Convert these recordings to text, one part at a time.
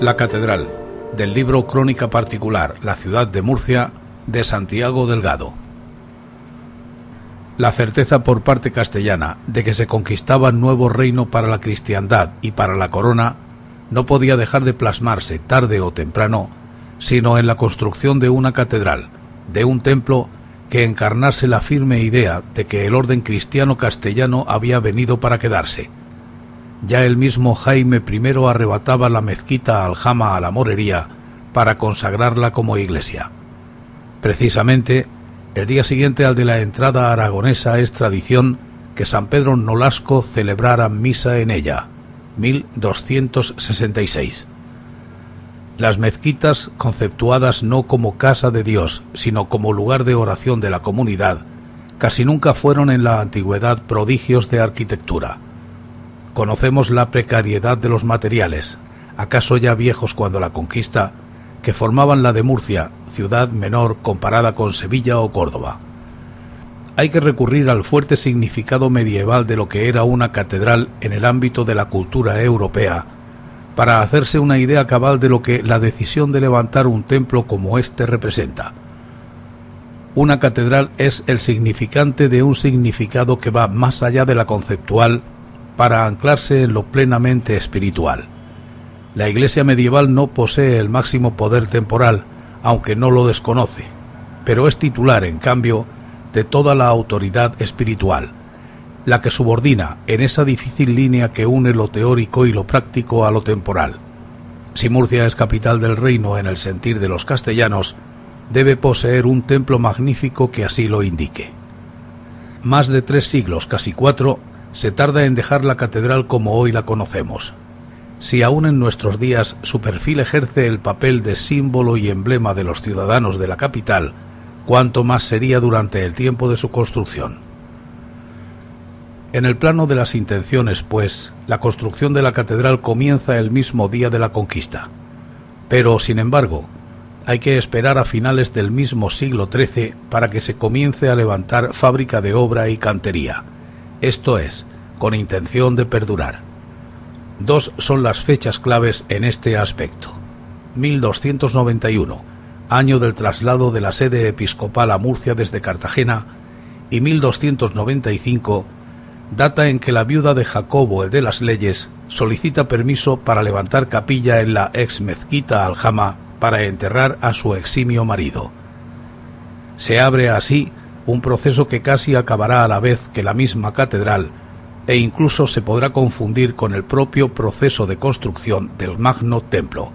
La Catedral, del libro Crónica Particular, La ciudad de Murcia, de Santiago Delgado. La certeza por parte castellana de que se conquistaba nuevo reino para la cristiandad y para la corona no podía dejar de plasmarse tarde o temprano, sino en la construcción de una catedral, de un templo que encarnase la firme idea de que el orden cristiano castellano había venido para quedarse ya el mismo Jaime I arrebataba la mezquita Aljama a la morería para consagrarla como iglesia. Precisamente, el día siguiente al de la entrada aragonesa es tradición que San Pedro Nolasco celebrara misa en ella, 1266. Las mezquitas, conceptuadas no como casa de Dios, sino como lugar de oración de la comunidad, casi nunca fueron en la antigüedad prodigios de arquitectura. Conocemos la precariedad de los materiales, acaso ya viejos cuando la conquista, que formaban la de Murcia, ciudad menor comparada con Sevilla o Córdoba. Hay que recurrir al fuerte significado medieval de lo que era una catedral en el ámbito de la cultura europea, para hacerse una idea cabal de lo que la decisión de levantar un templo como este representa. Una catedral es el significante de un significado que va más allá de la conceptual para anclarse en lo plenamente espiritual. La Iglesia medieval no posee el máximo poder temporal, aunque no lo desconoce, pero es titular, en cambio, de toda la autoridad espiritual, la que subordina en esa difícil línea que une lo teórico y lo práctico a lo temporal. Si Murcia es capital del reino en el sentir de los castellanos, debe poseer un templo magnífico que así lo indique. Más de tres siglos, casi cuatro, se tarda en dejar la catedral como hoy la conocemos. Si aún en nuestros días su perfil ejerce el papel de símbolo y emblema de los ciudadanos de la capital, cuánto más sería durante el tiempo de su construcción. En el plano de las intenciones, pues, la construcción de la catedral comienza el mismo día de la conquista. Pero, sin embargo, hay que esperar a finales del mismo siglo XIII para que se comience a levantar fábrica de obra y cantería esto es, con intención de perdurar. Dos son las fechas claves en este aspecto. 1291, año del traslado de la sede episcopal a Murcia desde Cartagena, y 1295, data en que la viuda de Jacobo el de las Leyes solicita permiso para levantar capilla en la ex mezquita Aljama para enterrar a su eximio marido. Se abre así un proceso que casi acabará a la vez que la misma catedral e incluso se podrá confundir con el propio proceso de construcción del magno templo,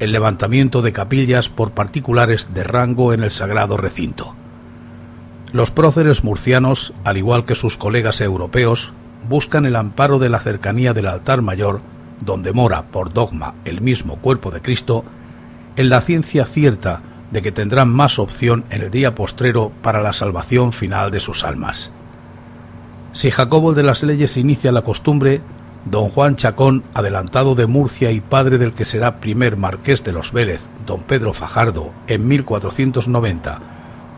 el levantamiento de capillas por particulares de rango en el sagrado recinto. Los próceres murcianos, al igual que sus colegas europeos, buscan el amparo de la cercanía del altar mayor, donde mora por dogma el mismo cuerpo de Cristo, en la ciencia cierta de que tendrán más opción en el día postrero para la salvación final de sus almas. Si Jacobo de las Leyes inicia la costumbre, don Juan Chacón, adelantado de Murcia y padre del que será primer marqués de los Vélez, don Pedro Fajardo, en 1490,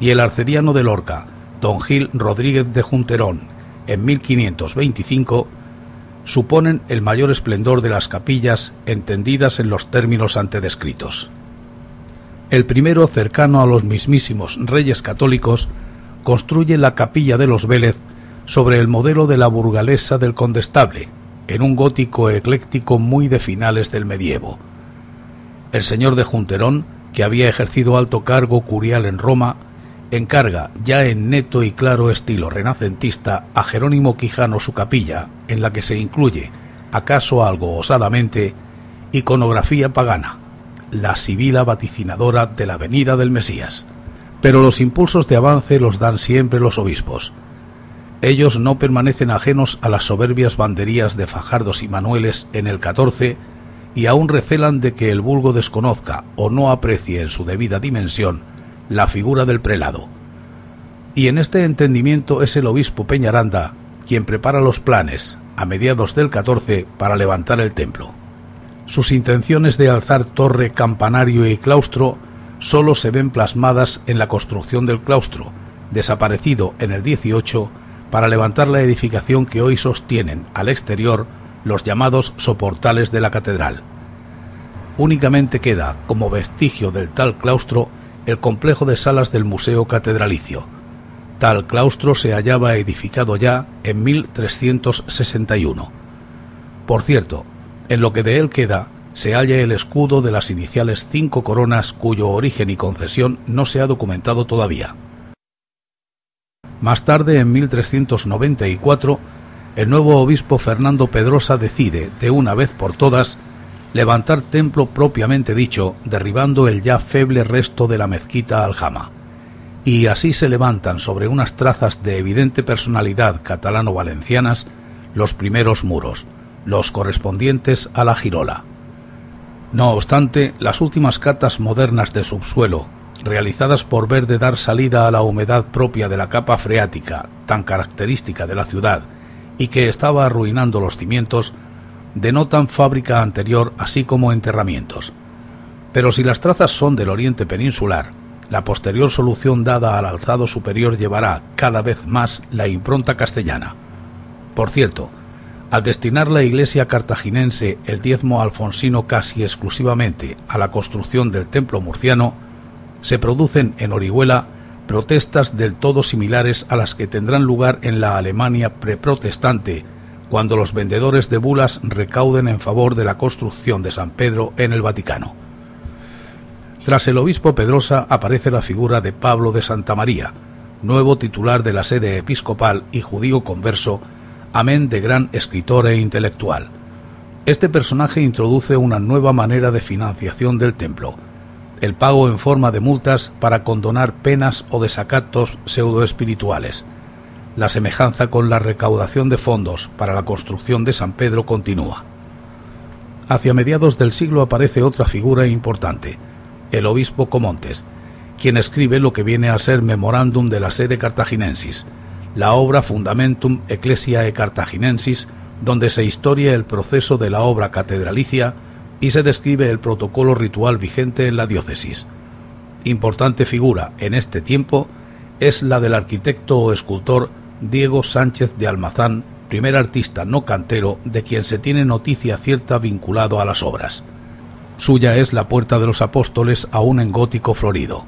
y el arcediano de Lorca, don Gil Rodríguez de Junterón, en 1525, suponen el mayor esplendor de las capillas entendidas en los términos antedescritos. El primero, cercano a los mismísimos reyes católicos, construye la capilla de los Vélez sobre el modelo de la burgalesa del condestable, en un gótico ecléctico muy de finales del medievo. El señor de Junterón, que había ejercido alto cargo curial en Roma, encarga, ya en neto y claro estilo renacentista, a Jerónimo Quijano su capilla, en la que se incluye, acaso algo osadamente, iconografía pagana la sibila vaticinadora de la venida del Mesías. Pero los impulsos de avance los dan siempre los obispos. Ellos no permanecen ajenos a las soberbias banderías de Fajardos y Manueles en el 14 y aún recelan de que el vulgo desconozca o no aprecie en su debida dimensión la figura del prelado. Y en este entendimiento es el obispo Peñaranda quien prepara los planes, a mediados del 14, para levantar el templo. Sus intenciones de alzar torre, campanario y claustro solo se ven plasmadas en la construcción del claustro, desaparecido en el 18 para levantar la edificación que hoy sostienen al exterior los llamados soportales de la catedral. únicamente queda como vestigio del tal claustro el complejo de salas del Museo Catedralicio. Tal claustro se hallaba edificado ya en 1361. Por cierto, en lo que de él queda se halla el escudo de las iniciales cinco coronas cuyo origen y concesión no se ha documentado todavía. Más tarde, en 1394, el nuevo obispo Fernando Pedrosa decide, de una vez por todas, levantar templo propiamente dicho, derribando el ya feble resto de la mezquita Aljama. Y así se levantan sobre unas trazas de evidente personalidad catalano-valencianas los primeros muros, los correspondientes a la girola. No obstante, las últimas catas modernas de subsuelo, realizadas por ver de dar salida a la humedad propia de la capa freática, tan característica de la ciudad, y que estaba arruinando los cimientos, denotan fábrica anterior así como enterramientos. Pero si las trazas son del oriente peninsular, la posterior solución dada al alzado superior llevará cada vez más la impronta castellana. Por cierto, al destinar la iglesia cartaginense el diezmo alfonsino casi exclusivamente a la construcción del templo murciano, se producen en Orihuela protestas del todo similares a las que tendrán lugar en la Alemania preprotestante cuando los vendedores de bulas recauden en favor de la construcción de San Pedro en el Vaticano. Tras el obispo Pedrosa aparece la figura de Pablo de Santa María, nuevo titular de la sede episcopal y judío converso, amén de gran escritor e intelectual. Este personaje introduce una nueva manera de financiación del templo, el pago en forma de multas para condonar penas o desacatos pseudoespirituales. La semejanza con la recaudación de fondos para la construcción de San Pedro continúa. Hacia mediados del siglo aparece otra figura importante, el obispo Comontes, quien escribe lo que viene a ser Memorándum de la sede cartaginensis, la obra Fundamentum Ecclesiae Cartaginensis, donde se historia el proceso de la obra catedralicia y se describe el protocolo ritual vigente en la diócesis. Importante figura en este tiempo es la del arquitecto o escultor Diego Sánchez de Almazán, primer artista no cantero de quien se tiene noticia cierta vinculado a las obras. Suya es la Puerta de los Apóstoles aún en gótico florido.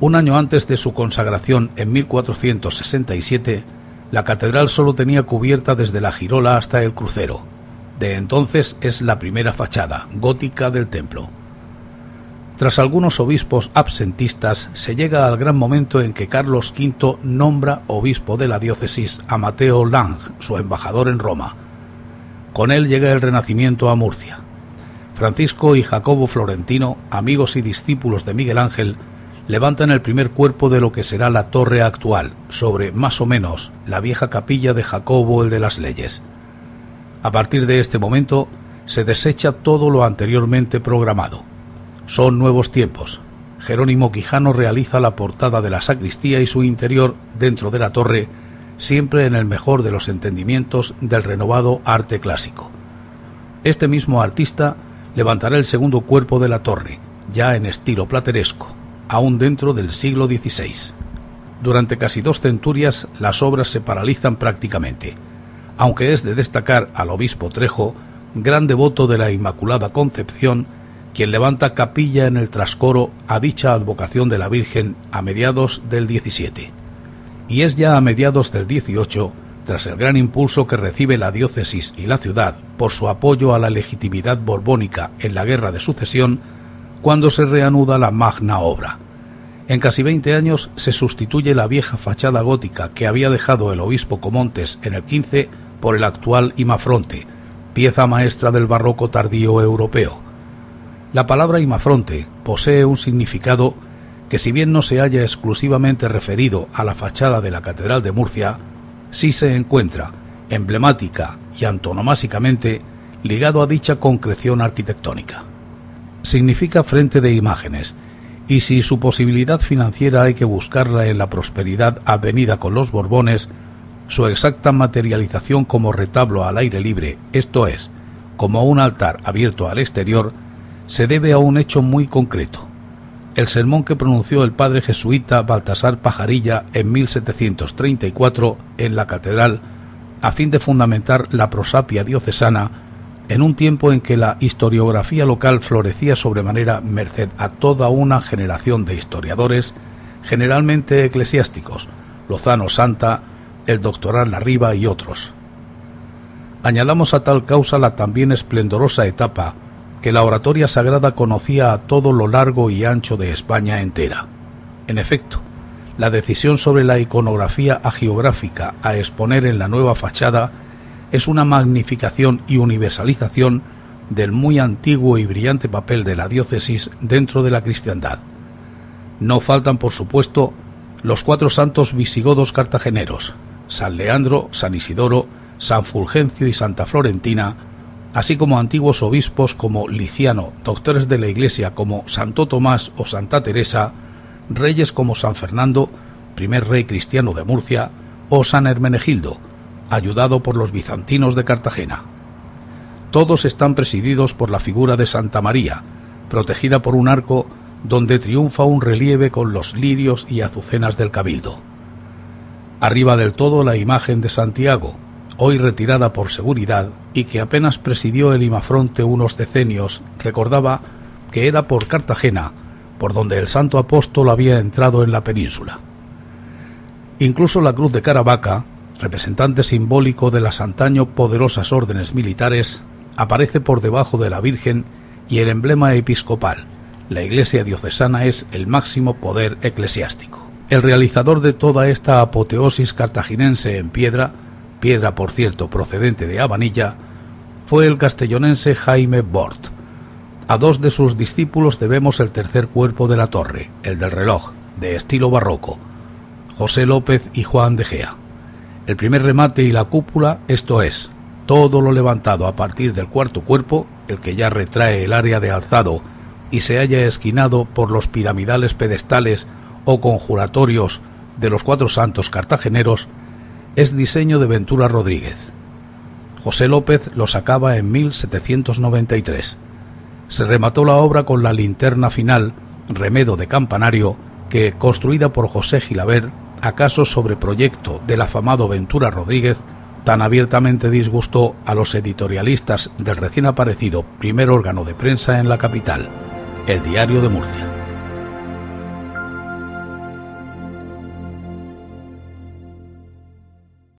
Un año antes de su consagración en 1467, la catedral solo tenía cubierta desde la girola hasta el crucero. De entonces es la primera fachada gótica del templo. Tras algunos obispos absentistas, se llega al gran momento en que Carlos V nombra obispo de la diócesis a Mateo Lang, su embajador en Roma. Con él llega el renacimiento a Murcia. Francisco y Jacobo Florentino, amigos y discípulos de Miguel Ángel, levantan el primer cuerpo de lo que será la torre actual, sobre más o menos la vieja capilla de Jacobo el de las Leyes. A partir de este momento se desecha todo lo anteriormente programado. Son nuevos tiempos. Jerónimo Quijano realiza la portada de la sacristía y su interior dentro de la torre, siempre en el mejor de los entendimientos del renovado arte clásico. Este mismo artista levantará el segundo cuerpo de la torre, ya en estilo plateresco, aún dentro del siglo XVI. Durante casi dos centurias las obras se paralizan prácticamente, aunque es de destacar al obispo Trejo, gran devoto de la Inmaculada Concepción, quien levanta capilla en el trascoro a dicha advocación de la Virgen a mediados del 17. Y es ya a mediados del 18, tras el gran impulso que recibe la diócesis y la ciudad por su apoyo a la legitimidad borbónica en la guerra de sucesión, cuando se reanuda la magna obra. En casi veinte años se sustituye la vieja fachada gótica que había dejado el obispo Comontes en el 15 por el actual imafronte, pieza maestra del barroco tardío europeo. La palabra imafronte posee un significado que si bien no se haya exclusivamente referido a la fachada de la Catedral de Murcia, sí se encuentra, emblemática y antonomásicamente, ligado a dicha concreción arquitectónica. Significa frente de imágenes, y si su posibilidad financiera hay que buscarla en la prosperidad avenida con los Borbones, su exacta materialización como retablo al aire libre, esto es, como un altar abierto al exterior, se debe a un hecho muy concreto. El sermón que pronunció el padre jesuita Baltasar Pajarilla en 1734 en la catedral, a fin de fundamentar la prosapia diocesana, en un tiempo en que la historiografía local florecía sobremanera merced a toda una generación de historiadores, generalmente eclesiásticos, Lozano Santa, el doctoral Larriba y otros. Añadamos a tal causa la también esplendorosa etapa que la oratoria sagrada conocía a todo lo largo y ancho de España entera. En efecto, la decisión sobre la iconografía agiográfica a exponer en la nueva fachada es una magnificación y universalización del muy antiguo y brillante papel de la diócesis dentro de la cristiandad. No faltan, por supuesto, los cuatro santos visigodos cartageneros, San Leandro, San Isidoro, San Fulgencio y Santa Florentina, así como antiguos obispos como Liciano, doctores de la Iglesia como Santo Tomás o Santa Teresa, reyes como San Fernando, primer rey cristiano de Murcia, o San Hermenegildo, ayudado por los bizantinos de Cartagena. Todos están presididos por la figura de Santa María, protegida por un arco donde triunfa un relieve con los lirios y azucenas del cabildo. Arriba del todo la imagen de Santiago, hoy retirada por seguridad y que apenas presidió el imafronte unos decenios, recordaba que era por Cartagena, por donde el santo apóstol había entrado en la península. Incluso la cruz de Caravaca, representante simbólico de las antaño poderosas órdenes militares, aparece por debajo de la Virgen y el emblema episcopal. La Iglesia diocesana es el máximo poder eclesiástico. El realizador de toda esta apoteosis cartaginense en piedra, piedra por cierto procedente de Habanilla, fue el castellonense Jaime Bort. A dos de sus discípulos debemos el tercer cuerpo de la torre, el del reloj, de estilo barroco, José López y Juan de Gea. El primer remate y la cúpula, esto es, todo lo levantado a partir del cuarto cuerpo, el que ya retrae el área de alzado y se haya esquinado por los piramidales pedestales o conjuratorios de los cuatro santos cartageneros, es diseño de Ventura Rodríguez. José López lo sacaba en 1793. Se remató la obra con la linterna final, remedo de campanario, que, construida por José Gilabert, acaso sobre proyecto del afamado Ventura Rodríguez, tan abiertamente disgustó a los editorialistas del recién aparecido primer órgano de prensa en la capital, el Diario de Murcia.